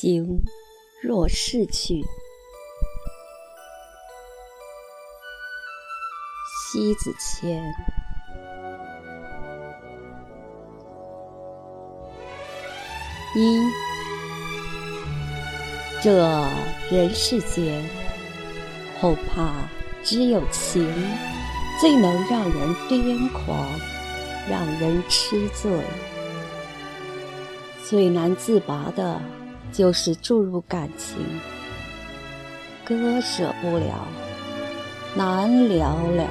情若逝去，西子谦。一，这人世间，恐怕只有情最能让人癫狂，让人痴醉。最难自拔的，就是注入感情，割舍不了，难了了，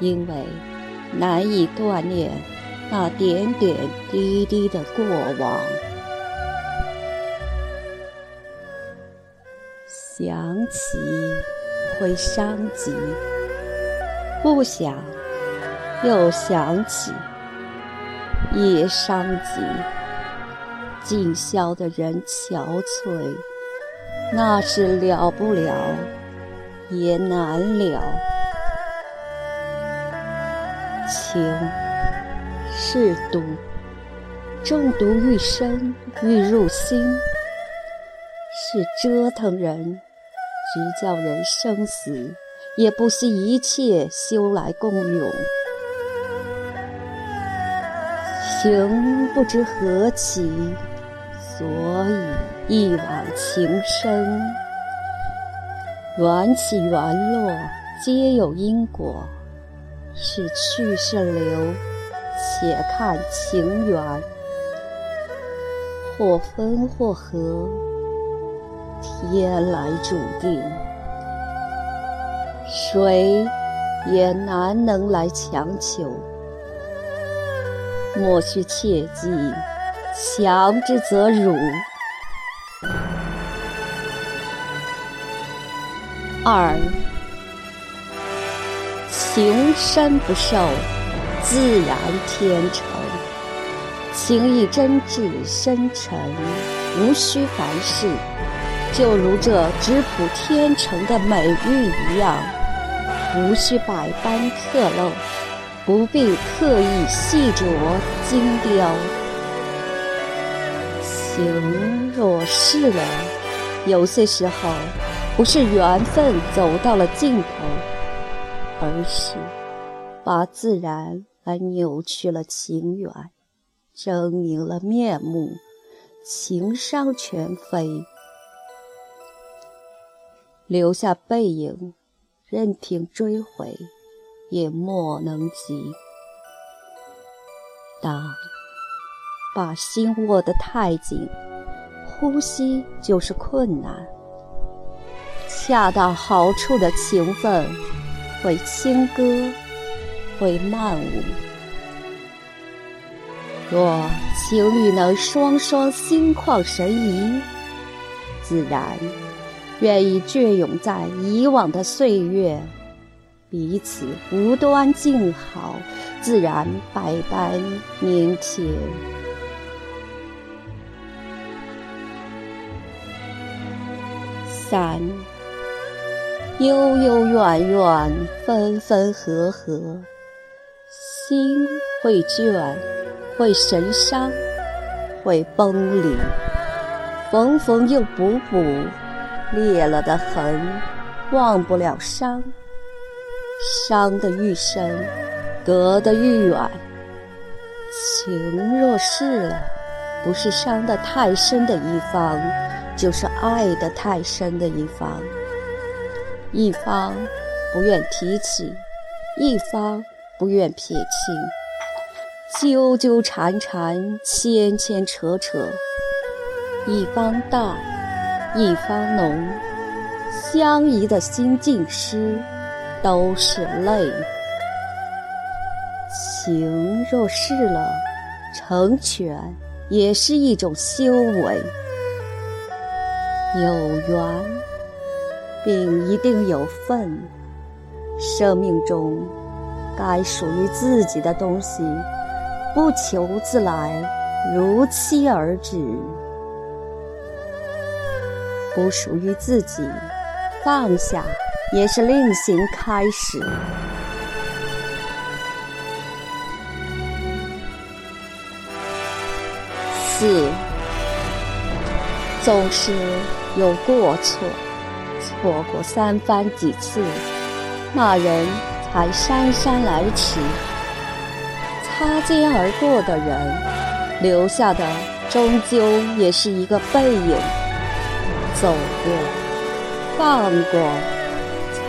因为难以锻炼那点点滴滴的过往。想起会伤及，不想又想起，也伤及。尽消的人憔悴，那是了不了，也难了。情是毒，中毒愈深愈入心，是折腾人，直叫人生死也不惜一切修来共永。情不知何起。所以一往情深，缘起缘落皆有因果，是去是留，且看情缘，或分或合，天来注定，谁也难能来强求。莫须切记。强之则辱。二，情深不寿，自然天成。情意真挚深沉，无需凡事，就如这质朴天成的美玉一样，无需百般刻镂，不必刻意细琢精雕。情若逝了，有些时候不是缘分走到了尽头，而是把自然来扭曲了情缘，狰狞了面目，情伤全非，留下背影，任凭追悔，也莫能及。当。把心握得太紧，呼吸就是困难。恰到好处的情分，会轻歌，会慢舞。若情侣能双双心旷神怡，自然愿意隽永在以往的岁月，彼此无端静好，自然百般腼腆。三，悠悠远远，分分合合，心会倦，会神伤，会崩离，缝缝又补补，裂了的痕，忘不了伤，伤得愈深，隔得愈远。情若逝了，不是伤得太深的一方。就是爱得太深的一方，一方不愿提起，一方不愿撇清，纠纠缠缠，牵牵扯扯，一方淡，一方浓，相宜的心尽失，都是泪。情若逝了，成全也是一种修为。有缘，并一定有份。生命中该属于自己的东西，不求自来，如期而至；不属于自己，放下也是另行开始。四。总是有过错，错过三番几次，那人才姗姗来迟。擦肩而过的人，留下的终究也是一个背影。走过，放过，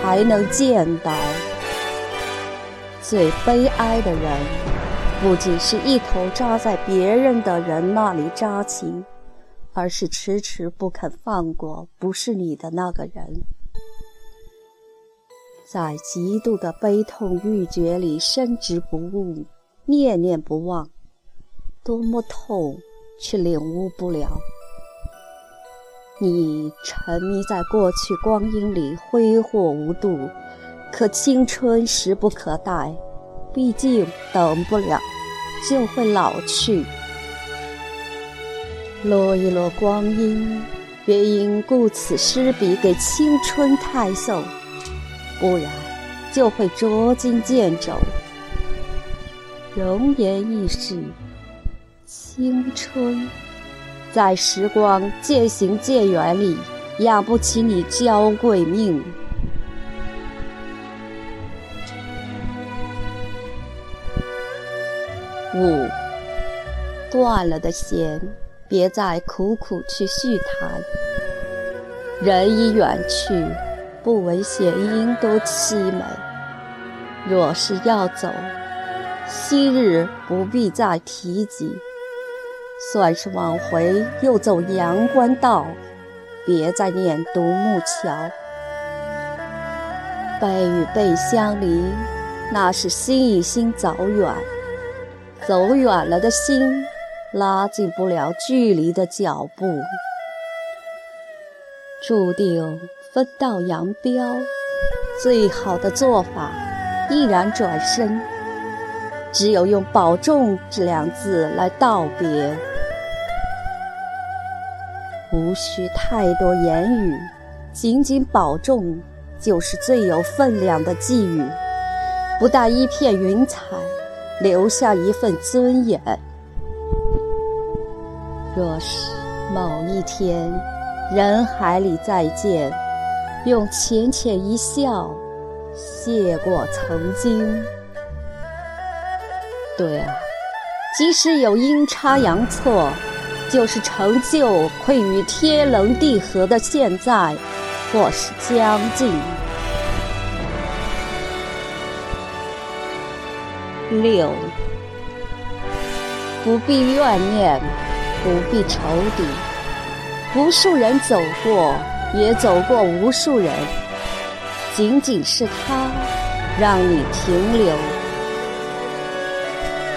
才能见到。最悲哀的人，不仅是一头扎在别人的人那里扎起，而是迟迟不肯放过不是你的那个人，在极度的悲痛欲绝里深植不悟，念念不忘，多么痛，却领悟不了。你沉迷在过去光阴里，挥霍无度。可青春时不可待，毕竟等不了，就会老去。落一落光阴，别因顾此失彼给青春太瘦，不然就会捉襟见肘。容颜易逝，青春在时光渐行渐远里，养不起你娇贵命。五，断了的弦，别再苦苦去续谈。人已远去，不为弦音多凄美。若是要走，昔日不必再提及。算是往回，又走阳关道，别再念独木桥。背与背相离，那是心与心走远。走远了的心，拉近不了距离的脚步，注定分道扬镳。最好的做法，毅然转身，只有用“保重”这两字来道别。无需太多言语，仅仅保重，就是最有分量的寄语，不带一片云彩。留下一份尊严。若是某一天人海里再见，用浅浅一笑，谢过曾经。对啊，即使有阴差阳错，就是成就愧于天棱地合的现在，或是将近。六，不必怨念，不必仇敌。无数人走过，也走过无数人，仅仅是他让你停留。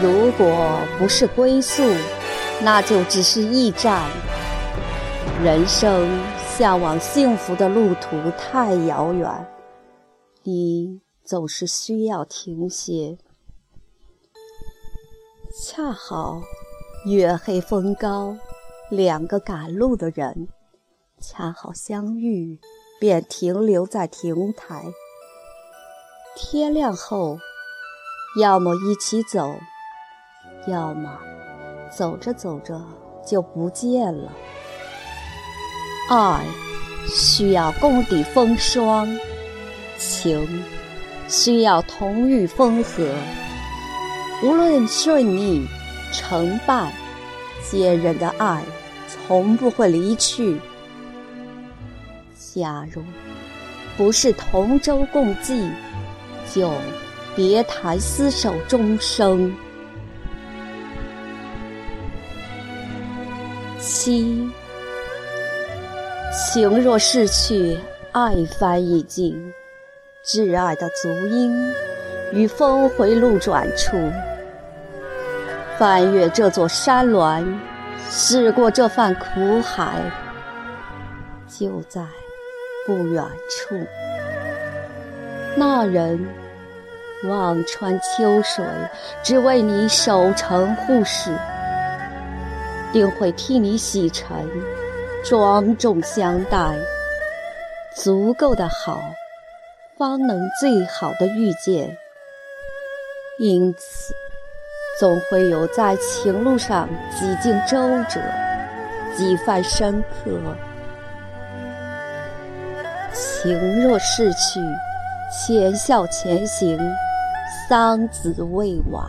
如果不是归宿，那就只是驿站。人生向往幸福的路途太遥远，你总是需要停歇。恰好月黑风高，两个赶路的人恰好相遇，便停留在亭台。天亮后，要么一起走，要么走着走着就不见了。爱需要共抵风霜，情需要同御风和。无论顺逆成败，坚韧的爱从不会离去。假如不是同舟共济，就别谈厮守终生。七，情若逝去，爱翻已尽，挚爱的足音于峰回路转处。翻越这座山峦，驶过这番苦海，就在不远处。那人望穿秋水，只为你守城护使，定会替你洗尘，庄重相待。足够的好，方能最好的遇见。因此。总会有在情路上几经周折，几番深刻。情若逝去，浅笑前行，桑梓未完。